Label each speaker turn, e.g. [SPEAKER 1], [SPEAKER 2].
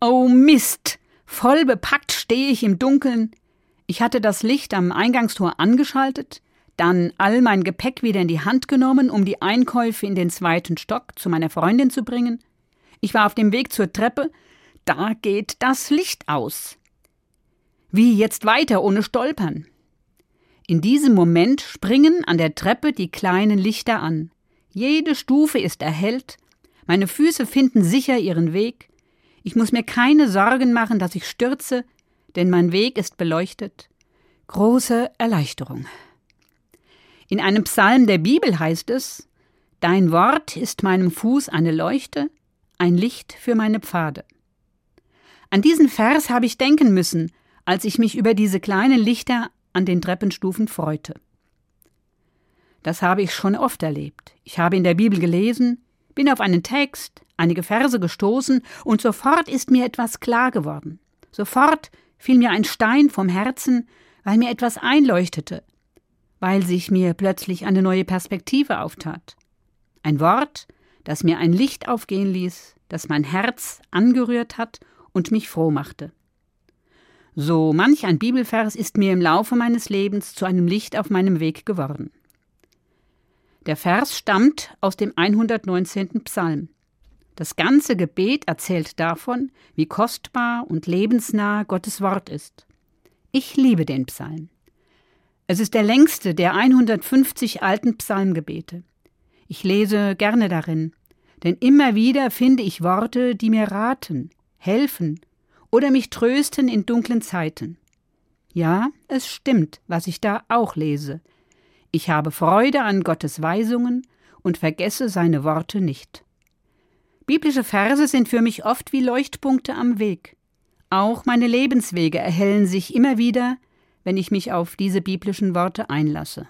[SPEAKER 1] Oh Mist! Voll bepackt stehe ich im Dunkeln. Ich hatte das Licht am Eingangstor angeschaltet, dann all mein Gepäck wieder in die Hand genommen, um die Einkäufe in den zweiten Stock zu meiner Freundin zu bringen. Ich war auf dem Weg zur Treppe, da geht das Licht aus. Wie jetzt weiter ohne Stolpern? In diesem Moment springen an der Treppe die kleinen Lichter an. Jede Stufe ist erhellt, meine Füße finden sicher ihren Weg, ich muss mir keine Sorgen machen, dass ich stürze, denn mein Weg ist beleuchtet. Große Erleichterung. In einem Psalm der Bibel heißt es Dein Wort ist meinem Fuß eine Leuchte, ein Licht für meine Pfade. An diesen Vers habe ich denken müssen, als ich mich über diese kleinen Lichter an den Treppenstufen freute. Das habe ich schon oft erlebt. Ich habe in der Bibel gelesen, bin auf einen Text, einige Verse gestoßen, und sofort ist mir etwas klar geworden. Sofort fiel mir ein Stein vom Herzen, weil mir etwas einleuchtete, weil sich mir plötzlich eine neue Perspektive auftat. Ein Wort, das mir ein Licht aufgehen ließ, das mein Herz angerührt hat und mich froh machte. So manch ein Bibelvers ist mir im Laufe meines Lebens zu einem Licht auf meinem Weg geworden. Der Vers stammt aus dem 119. Psalm. Das ganze Gebet erzählt davon, wie kostbar und lebensnah Gottes Wort ist. Ich liebe den Psalm. Es ist der längste der 150 alten Psalmgebete. Ich lese gerne darin, denn immer wieder finde ich Worte, die mir raten, helfen oder mich trösten in dunklen Zeiten. Ja, es stimmt, was ich da auch lese. Ich habe Freude an Gottes Weisungen und vergesse seine Worte nicht. Biblische Verse sind für mich oft wie Leuchtpunkte am Weg. Auch meine Lebenswege erhellen sich immer wieder, wenn ich mich auf diese biblischen Worte einlasse.